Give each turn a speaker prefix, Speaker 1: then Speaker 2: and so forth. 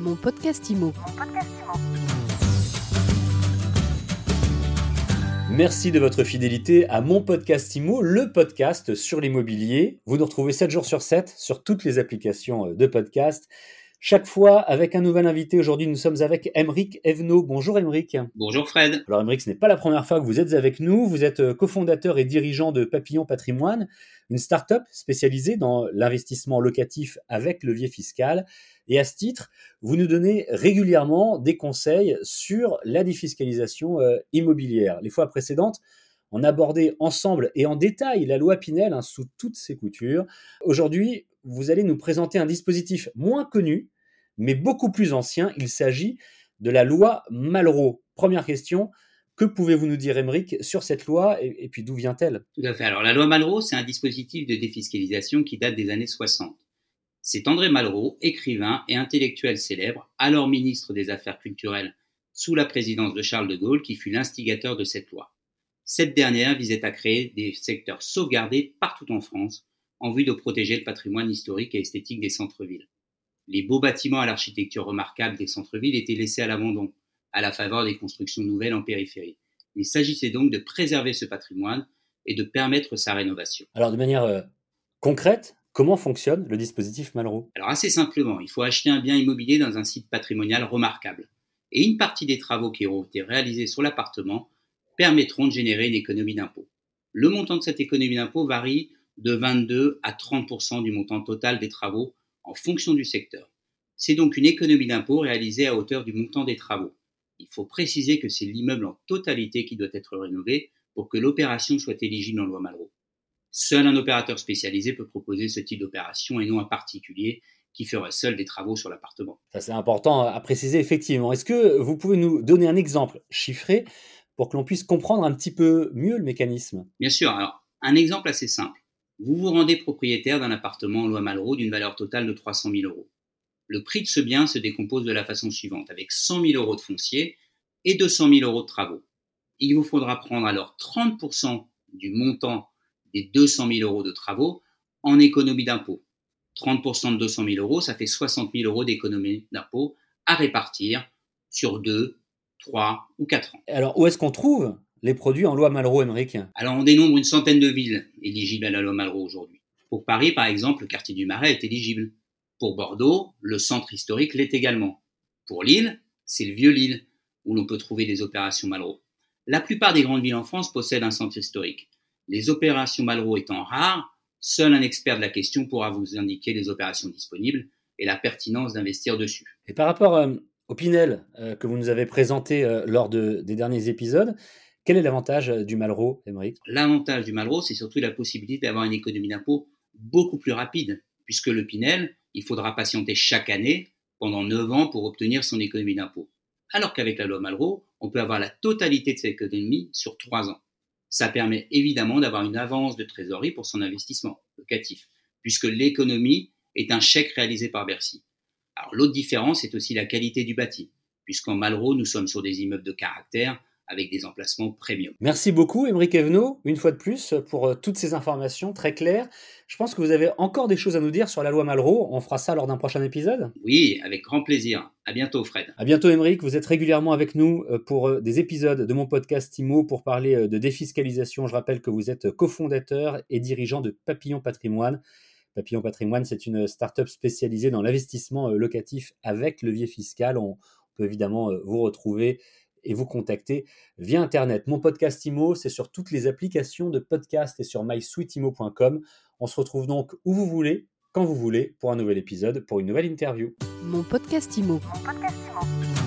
Speaker 1: Mon podcast IMO.
Speaker 2: Merci de votre fidélité à mon podcast IMO, le podcast sur l'immobilier. Vous nous retrouvez 7 jours sur 7 sur toutes les applications de podcast. Chaque fois avec un nouvel invité. Aujourd'hui, nous sommes avec Emeric Evno. Bonjour Emeric.
Speaker 3: Bonjour Fred.
Speaker 2: Alors Emeric, ce n'est pas la première fois que vous êtes avec nous. Vous êtes euh, cofondateur et dirigeant de Papillon Patrimoine, une start-up spécialisée dans l'investissement locatif avec levier fiscal. Et à ce titre, vous nous donnez régulièrement des conseils sur la défiscalisation euh, immobilière. Les fois précédentes, on abordait ensemble et en détail la loi Pinel hein, sous toutes ses coutures. Aujourd'hui, vous allez nous présenter un dispositif moins connu, mais beaucoup plus ancien. Il s'agit de la loi Malraux. Première question, que pouvez-vous nous dire, Émeric, sur cette loi et, puis d'où vient-elle?
Speaker 3: Tout à fait. Alors, la loi Malraux, c'est un dispositif de défiscalisation qui date des années 60. C'est André Malraux, écrivain et intellectuel célèbre, alors ministre des Affaires culturelles sous la présidence de Charles de Gaulle, qui fut l'instigateur de cette loi. Cette dernière visait à créer des secteurs sauvegardés partout en France en vue de protéger le patrimoine historique et esthétique des centres-villes. Les beaux bâtiments à l'architecture remarquable des centres-villes étaient laissés à l'abandon, à la faveur des constructions nouvelles en périphérie. Il s'agissait donc de préserver ce patrimoine et de permettre sa rénovation.
Speaker 2: Alors de manière euh, concrète, comment fonctionne le dispositif Malraux?
Speaker 3: Alors assez simplement, il faut acheter un bien immobilier dans un site patrimonial remarquable. Et une partie des travaux qui auront été réalisés sur l'appartement permettront de générer une économie d'impôt. Le montant de cette économie d'impôt varie de 22 à 30% du montant total des travaux en fonction du secteur. C'est donc une économie d'impôt réalisée à hauteur du montant des travaux. Il faut préciser que c'est l'immeuble en totalité qui doit être rénové pour que l'opération soit éligible en loi Malraux. Seul un opérateur spécialisé peut proposer ce type d'opération et non un particulier qui ferait seul des travaux sur l'appartement.
Speaker 2: Ça c'est important à préciser effectivement. Est-ce que vous pouvez nous donner un exemple chiffré pour que l'on puisse comprendre un petit peu mieux le mécanisme?
Speaker 3: Bien sûr. Alors, un exemple assez simple. Vous vous rendez propriétaire d'un appartement en loi Malraux d'une valeur totale de 300 000 euros. Le prix de ce bien se décompose de la façon suivante, avec 100 000 euros de foncier et 200 000 euros de travaux. Il vous faudra prendre alors 30% du montant des 200 000 euros de travaux en économie d'impôt. 30% de 200 000 euros, ça fait 60 000 euros d'économie d'impôt à répartir sur 2, 3 ou 4 ans.
Speaker 2: Alors, où est-ce qu'on trouve les produits en loi Malraux, Émeric
Speaker 3: Alors, on dénombre une centaine de villes éligibles à la loi Malraux aujourd'hui. Pour Paris, par exemple, le quartier du Marais est éligible. Pour Bordeaux, le centre historique l'est également. Pour Lille, c'est le vieux Lille, où l'on peut trouver des opérations Malraux. La plupart des grandes villes en France possèdent un centre historique. Les opérations Malraux étant rares, seul un expert de la question pourra vous indiquer les opérations disponibles et la pertinence d'investir dessus.
Speaker 2: Et par rapport euh, au Pinel euh, que vous nous avez présenté euh, lors des derniers épisodes, quel est l'avantage euh, du Malraux, Émeric?
Speaker 3: L'avantage du Malraux, c'est surtout la possibilité d'avoir une économie d'impôt beaucoup plus rapide, puisque le Pinel, il faudra patienter chaque année pendant 9 ans pour obtenir son économie d'impôt. Alors qu'avec la loi Malraux, on peut avoir la totalité de cette économie sur 3 ans. Ça permet évidemment d'avoir une avance de trésorerie pour son investissement locatif, puisque l'économie est un chèque réalisé par Bercy. Alors l'autre différence est aussi la qualité du bâti, puisqu'en Malraux, nous sommes sur des immeubles de caractère avec des emplacements premium.
Speaker 2: Merci beaucoup, Émeric Evno, une fois de plus, pour euh, toutes ces informations très claires. Je pense que vous avez encore des choses à nous dire sur la loi Malraux. On fera ça lors d'un prochain épisode
Speaker 3: Oui, avec grand plaisir. À bientôt, Fred.
Speaker 2: À bientôt, Émeric. Vous êtes régulièrement avec nous euh, pour euh, des épisodes de mon podcast IMO pour parler de défiscalisation. Je rappelle que vous êtes cofondateur et dirigeant de Papillon Patrimoine. Papillon Patrimoine, c'est une start-up spécialisée dans l'investissement locatif avec levier fiscal. On peut évidemment vous retrouver et vous contacter via Internet. Mon podcast IMO, c'est sur toutes les applications de podcast et sur mysweetimo.com. On se retrouve donc où vous voulez, quand vous voulez, pour un nouvel épisode, pour une nouvelle interview.
Speaker 1: Mon podcast IMO. Mon podcast IMO.